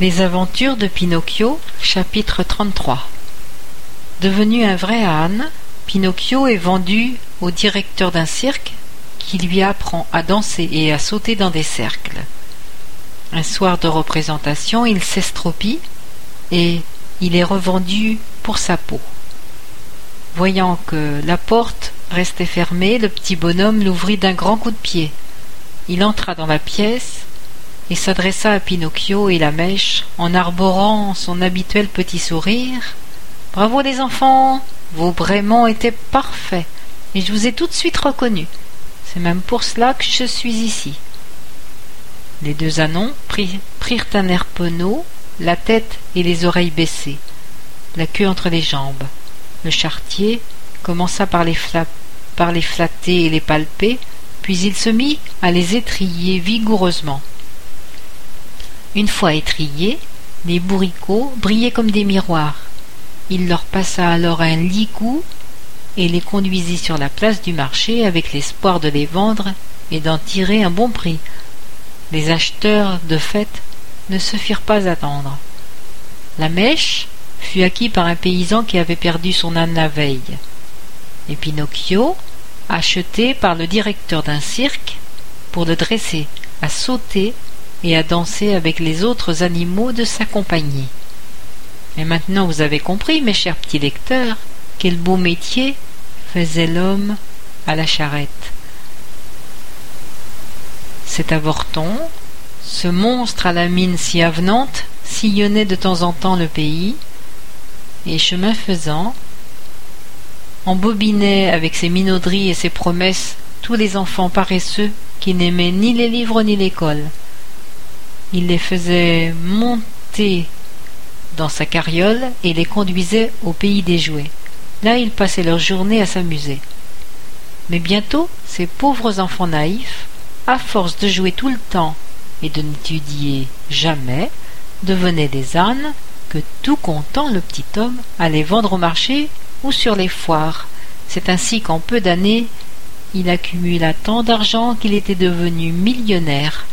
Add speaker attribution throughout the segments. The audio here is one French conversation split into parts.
Speaker 1: Les aventures de Pinocchio, chapitre 33 Devenu un vrai âne, Pinocchio est vendu au directeur d'un cirque qui lui apprend à danser et à sauter dans des cercles. Un soir de représentation, il s'estropie et il est revendu pour sa peau. Voyant que la porte restait fermée, le petit bonhomme l'ouvrit d'un grand coup de pied. Il entra dans la pièce et s'adressa à Pinocchio et la mèche en arborant son habituel petit sourire. Bravo les enfants, vos braiements étaient parfaits et je vous ai tout de suite reconnus. C'est même pour cela que je suis ici. Les deux anons prirent un air penaud, la tête et les oreilles baissées, la queue entre les jambes. Le chartier commença par les, par les flatter et les palper, puis il se mit à les étriller vigoureusement. Une fois étrillés, les bourricots brillaient comme des miroirs. Il leur passa alors un licou et les conduisit sur la place du marché avec l'espoir de les vendre et d'en tirer un bon prix. Les acheteurs, de fait, ne se firent pas attendre. La mèche fut acquis par un paysan qui avait perdu son âne la veille. Et Pinocchio, acheté par le directeur d'un cirque, pour le dresser à sauter et à danser avec les autres animaux de sa compagnie. Et maintenant vous avez compris, mes chers petits lecteurs, quel beau métier faisait l'homme à la charrette. Cet avorton, ce monstre à la mine si avenante, sillonnait de temps en temps le pays, et chemin faisant, embobinait avec ses minauderies et ses promesses tous les enfants paresseux qui n'aimaient ni les livres ni l'école. Il les faisait monter dans sa carriole et les conduisait au pays des jouets. Là, ils passaient leur journée à s'amuser. Mais bientôt, ces pauvres enfants naïfs, à force de jouer tout le temps et de n'étudier jamais, devenaient des ânes que tout content le petit homme allait vendre au marché ou sur les foires. C'est ainsi qu'en peu d'années, il accumula tant d'argent qu'il était devenu millionnaire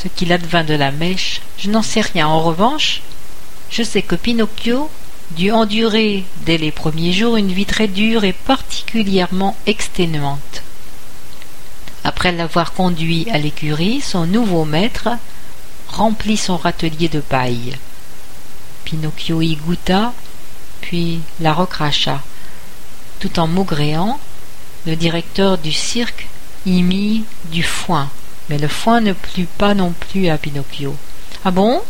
Speaker 1: ce qu'il advint de la mèche, je n'en sais rien. En revanche, je sais que Pinocchio dut endurer dès les premiers jours une vie très dure et particulièrement exténuante. Après l'avoir conduit à l'écurie, son nouveau maître remplit son râtelier de paille. Pinocchio y goûta, puis la recracha. Tout en maugréant, le directeur du cirque y mit du foin mais le foin ne plut pas non plus à Pinocchio. Ah bon?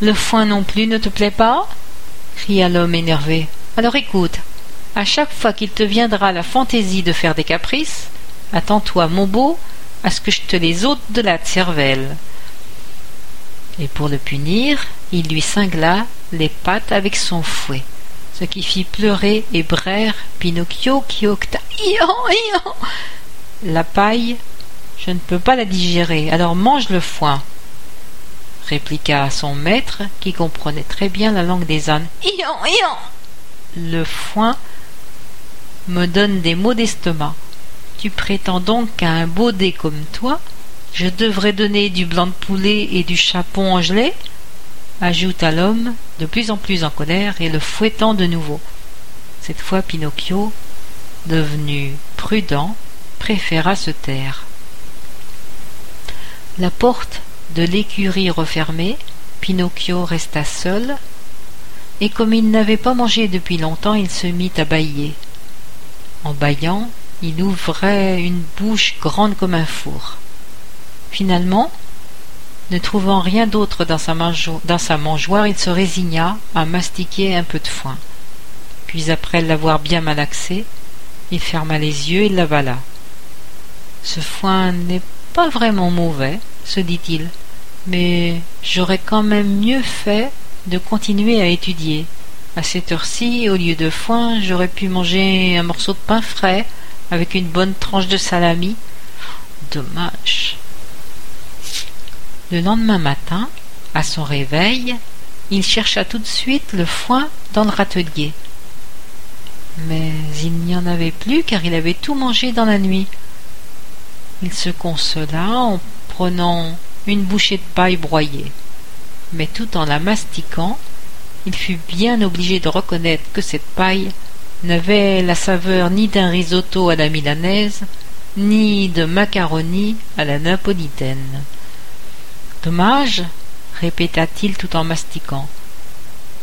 Speaker 1: Le foin non plus ne te plaît pas? cria l'homme énervé. Alors écoute, à chaque fois qu'il te viendra la fantaisie de faire des caprices, attends-toi, mon beau, à ce que je te les ôte de la cervelle. Et pour le punir, il lui cingla les pattes avec son fouet, ce qui fit pleurer et braire Pinocchio qui octa. La paille je ne peux pas la digérer, alors mange le foin, répliqua son maître, qui comprenait très bien la langue des ânes. Le foin me donne des maux d'estomac. Tu prétends donc qu'à un baudet comme toi, je devrais donner du blanc de poulet et du chapon en gelée ajouta l'homme, de plus en plus en colère, et le fouettant de nouveau. Cette fois Pinocchio, devenu prudent, préféra se taire. La porte de l'écurie refermée, Pinocchio resta seul, et comme il n'avait pas mangé depuis longtemps, il se mit à bâiller. En bâillant, il ouvrait une bouche grande comme un four. Finalement, ne trouvant rien d'autre dans sa, mangeoire, il se résigna à mastiquer un peu de foin. Puis après l'avoir bien malaxé, il ferma les yeux et l'avala. Ce foin n'est pas vraiment mauvais, se dit-il, mais j'aurais quand même mieux fait de continuer à étudier. À cette heure-ci, au lieu de foin, j'aurais pu manger un morceau de pain frais avec une bonne tranche de salami. Dommage. Le lendemain matin, à son réveil, il chercha tout de suite le foin dans le râtelier. Mais il n'y en avait plus car il avait tout mangé dans la nuit. Il se consola en prenant une bouchée de paille broyée. mais tout en la mastiquant, il fut bien obligé de reconnaître que cette paille n'avait la saveur ni d'un risotto à la milanaise, ni de macaroni à la napolitaine. Dommage, répéta-t-il tout en mastiquant,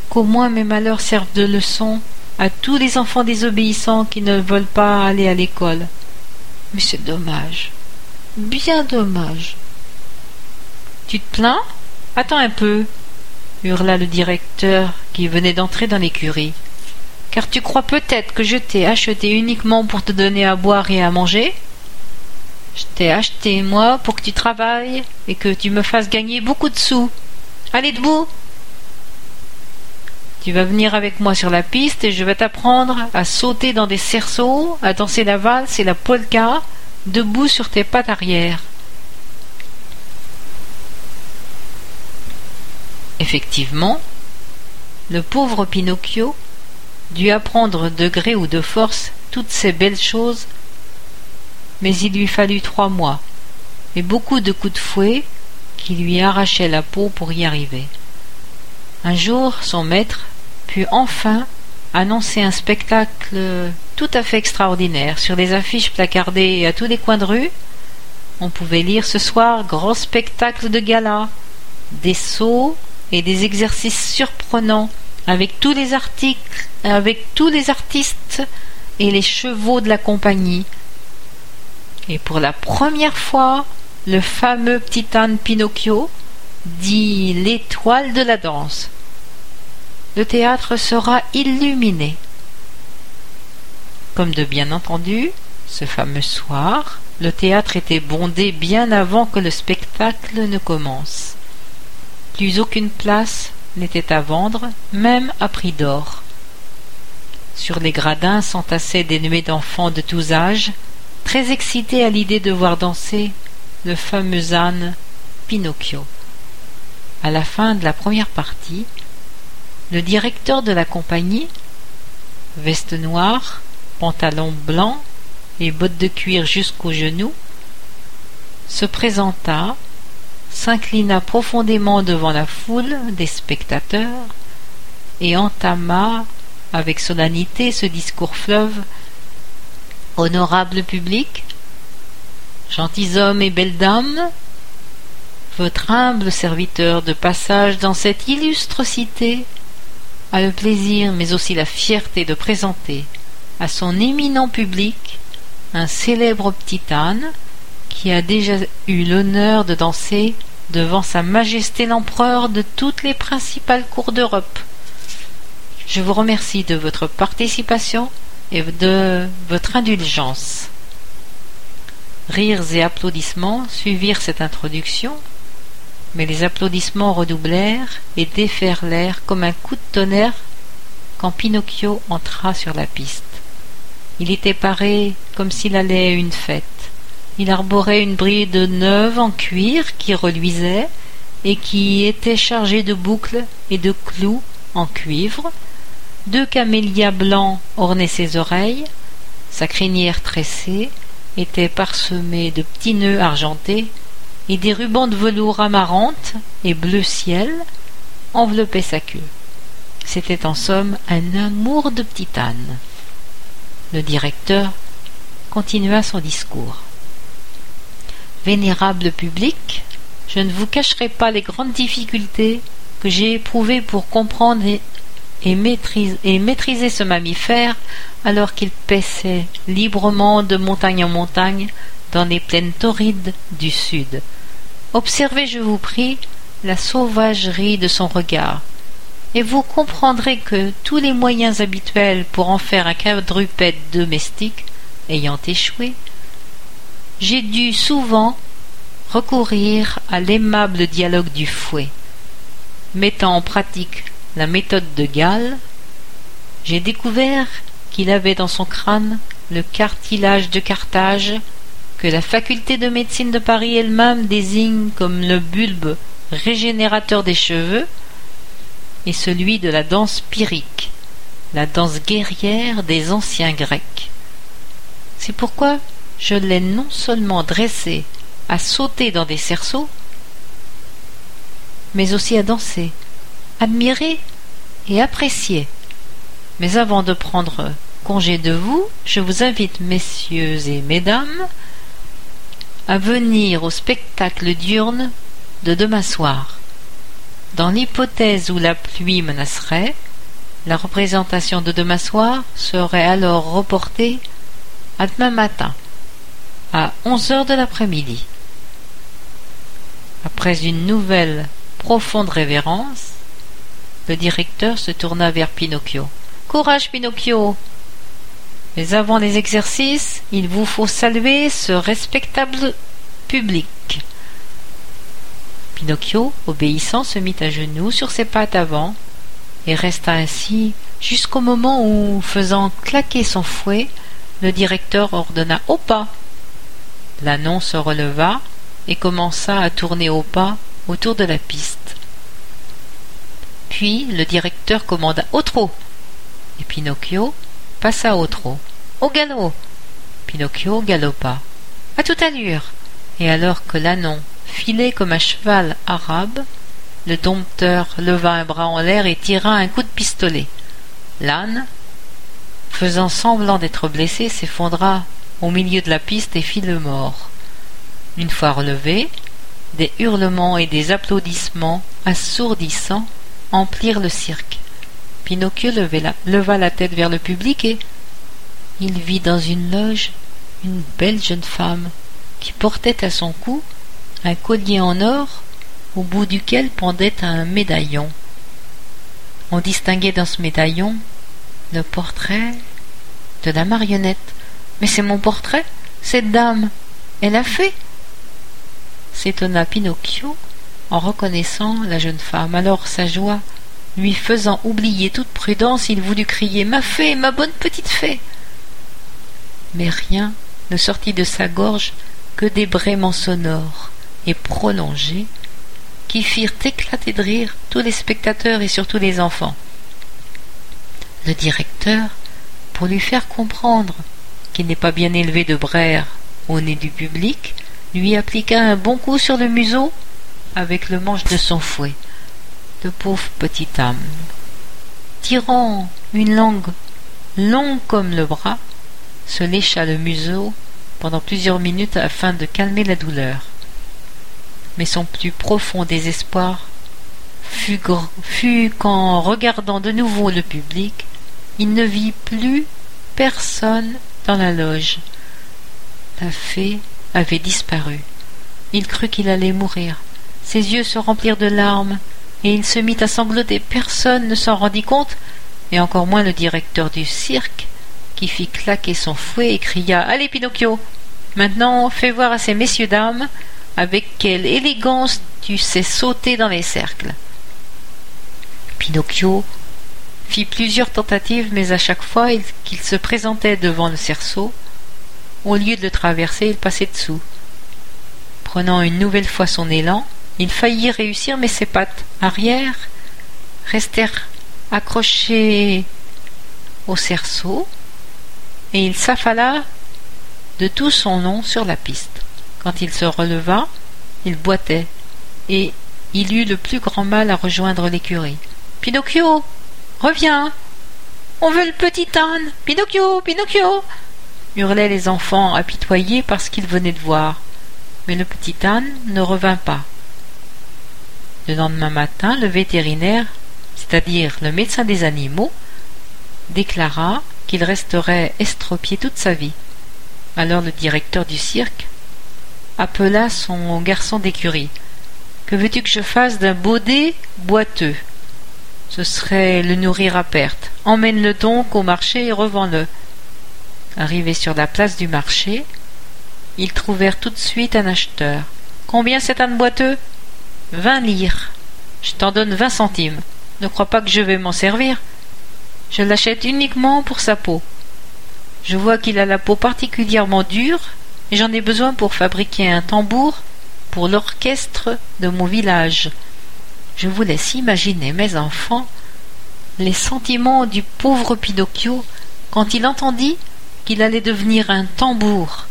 Speaker 1: qu'au moins mes malheurs servent de leçon à tous les enfants désobéissants qui ne veulent pas aller à l'école. Mais c'est dommage, bien dommage. Tu te plains? Attends un peu, hurla le directeur qui venait d'entrer dans l'écurie. Car tu crois peut-être que je t'ai acheté uniquement pour te donner à boire et à manger? Je t'ai acheté, moi, pour que tu travailles et que tu me fasses gagner beaucoup de sous. Allez debout Tu vas venir avec moi sur la piste et je vais t'apprendre à sauter dans des cerceaux, à danser la valse et la polka, debout sur tes pattes arrière. Effectivement, le pauvre Pinocchio dut apprendre de gré ou de force toutes ces belles choses, mais il lui fallut trois mois et beaucoup de coups de fouet qui lui arrachaient la peau pour y arriver. Un jour, son maître put enfin annoncer un spectacle tout à fait extraordinaire. Sur les affiches placardées à tous les coins de rue, on pouvait lire ce soir grand spectacle de gala, des sauts, et des exercices surprenants avec tous les articles, avec tous les artistes et les chevaux de la compagnie. Et pour la première fois, le fameux petit âne Pinocchio dit l'étoile de la danse. Le théâtre sera illuminé. Comme de bien entendu, ce fameux soir, le théâtre était bondé bien avant que le spectacle ne commence. Plus aucune place n'était à vendre, même à prix d'or. Sur les gradins s'entassaient des nuées d'enfants de tous âges, très excités à l'idée de voir danser le fameux âne Pinocchio. À la fin de la première partie, le directeur de la compagnie, veste noire, pantalon blanc et bottes de cuir jusqu'aux genoux, se présenta s'inclina profondément devant la foule des spectateurs et entama avec solennité ce discours fleuve Honorable public, gentilshommes et belles dames, votre humble serviteur de passage dans cette illustre cité le plaisir mais aussi la fierté de présenter à son éminent public un célèbre petit âne qui a déjà eu l'honneur de danser devant Sa Majesté l'Empereur de toutes les principales cours d'Europe. Je vous remercie de votre participation et de votre indulgence. Rires et applaudissements suivirent cette introduction, mais les applaudissements redoublèrent et déferlèrent comme un coup de tonnerre quand Pinocchio entra sur la piste. Il était paré comme s'il allait à une fête. Il arborait une bride neuve en cuir qui reluisait et qui était chargée de boucles et de clous en cuivre. Deux camélias blancs ornaient ses oreilles. Sa crinière tressée était parsemée de petits nœuds argentés et des rubans de velours amarante et bleu ciel enveloppaient sa queue. C'était en somme un amour de petit âne. Le directeur continua son discours. Vénérable public, je ne vous cacherai pas les grandes difficultés que j'ai éprouvées pour comprendre et, maîtriser, ce mammifère alors qu'il paissait librement de montagne en montagne dans les plaines torrides du sud. Observez, je vous prie, la sauvagerie de son regard, et vous comprendrez que tous les moyens habituels pour en faire un quadrupède domestique ayant échoué, j'ai dû souvent recourir à l'aimable dialogue du fouet. Mettant en pratique la méthode de Gall, j'ai découvert qu'il avait dans son crâne le cartilage de Carthage, que la faculté de médecine de Paris elle-même désigne comme le bulbe régénérateur des cheveux, et celui de la danse pyrrhique, la danse guerrière des anciens Grecs. C'est pourquoi je l'ai non seulement dressé à sauter dans des cerceaux, mais aussi à danser, admirer et apprécier. Mais avant de prendre congé de vous, je vous invite, messieurs et mesdames, à venir au spectacle diurne de demain soir. Dans l'hypothèse où la pluie menacerait, la représentation de demain soir serait alors reportée à demain matin, à onze heures de l'après-midi. Après une nouvelle profonde révérence, le directeur se tourna vers Pinocchio. Courage, Pinocchio Mais avant les exercices, il vous faut saluer ce respectable public. Pinocchio, obéissant, se mit à genoux sur ses pattes avant et resta ainsi jusqu'au moment où, faisant claquer son fouet, le directeur ordonna au pas. L'annon se releva et commença à tourner au pas autour de la piste. Puis le directeur commanda au trot, et Pinocchio passa au trot. Au galop Pinocchio galopa, à toute allure, et alors que l'ânon filait comme un cheval arabe, le dompteur leva un bras en l'air et tira un coup de pistolet. L'âne, faisant semblant d'être blessé, s'effondra au milieu de la piste et fit le mort. Une fois relevé, des hurlements et des applaudissements assourdissants emplirent le cirque. Pinocchio leva la tête vers le public et il vit dans une loge une belle jeune femme qui portait à son cou un collier en or au bout duquel pendait un médaillon. On distinguait dans ce médaillon le portrait de la marionnette. Mais c'est mon portrait, cette dame. Elle a fait s'étonna Pinocchio en reconnaissant la jeune femme. Alors sa joie lui faisant oublier toute prudence, il voulut crier Ma fée, ma bonne petite fée. Mais rien ne sortit de sa gorge que des braiements sonores et prolongés qui firent éclater de rire tous les spectateurs et surtout les enfants. Le directeur, pour lui faire comprendre qu'il n'est pas bien élevé de brère au nez du public, lui appliqua un bon coup sur le museau avec le manche de son fouet. De pauvre petite âme. Tirant une langue longue comme le bras, se lécha le museau pendant plusieurs minutes afin de calmer la douleur. Mais son plus profond désespoir fut, fut qu'en regardant de nouveau le public, il ne vit plus personne dans la loge. La fée avait disparu. Il crut qu'il allait mourir. Ses yeux se remplirent de larmes, et il se mit à sangloter. Personne ne s'en rendit compte, et encore moins le directeur du cirque, qui fit claquer son fouet et cria Allez, Pinocchio Maintenant, fais voir à ces messieurs dames avec quelle élégance tu sais sauter dans les cercles. Pinocchio fit plusieurs tentatives, mais à chaque fois qu'il se présentait devant le cerceau, au lieu de le traverser, il passait dessous. Prenant une nouvelle fois son élan, il faillit réussir, mais ses pattes arrière restèrent accrochées au cerceau, et il s'affala de tout son long sur la piste. Quand il se releva, il boitait, et il eut le plus grand mal à rejoindre l'écurie. Pinocchio Reviens On veut le petit âne Pinocchio Pinocchio hurlaient les enfants apitoyés parce qu'ils venaient de voir. Mais le petit âne ne revint pas. Le lendemain matin, le vétérinaire, c'est-à-dire le médecin des animaux, déclara qu'il resterait estropié toute sa vie. Alors le directeur du cirque appela son garçon d'écurie. Que veux-tu que je fasse d'un baudet boiteux? Ce serait le nourrir à perte. Emmène-le donc au marché et revends-le. Arrivés sur la place du marché, ils trouvèrent tout de suite un acheteur. Combien cet âne boiteux? Vingt lires. Je t'en donne vingt centimes. Ne crois pas que je vais m'en servir. Je l'achète uniquement pour sa peau. Je vois qu'il a la peau particulièrement dure, et j'en ai besoin pour fabriquer un tambour pour l'orchestre de mon village. Je vous laisse imaginer, mes enfants, les sentiments du pauvre Pinocchio quand il entendit qu'il allait devenir un tambour.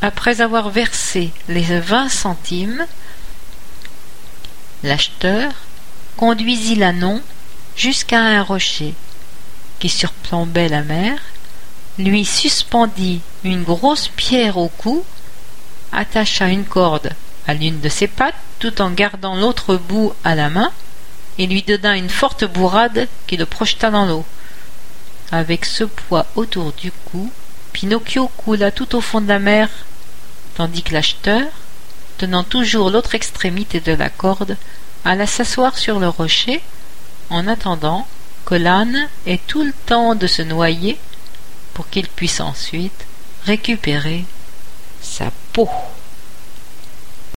Speaker 1: Après avoir, versé les vingt centimes, L'acheteur conduisit l'ânon jusqu'à un rocher qui surplombait la mer, lui suspendit une grosse pierre au cou, attacha une corde à l'une de ses pattes tout en gardant l'autre bout à la main, et lui donna une forte bourrade qui le projeta dans l'eau. Avec ce poids autour du cou, Pinocchio coula tout au fond de la mer, tandis que l'acheteur, tenant toujours l'autre extrémité de la corde, alla s'asseoir sur le rocher, en attendant l'âne ait tout le temps de se noyer pour qu'il puisse ensuite récupérer sa peau.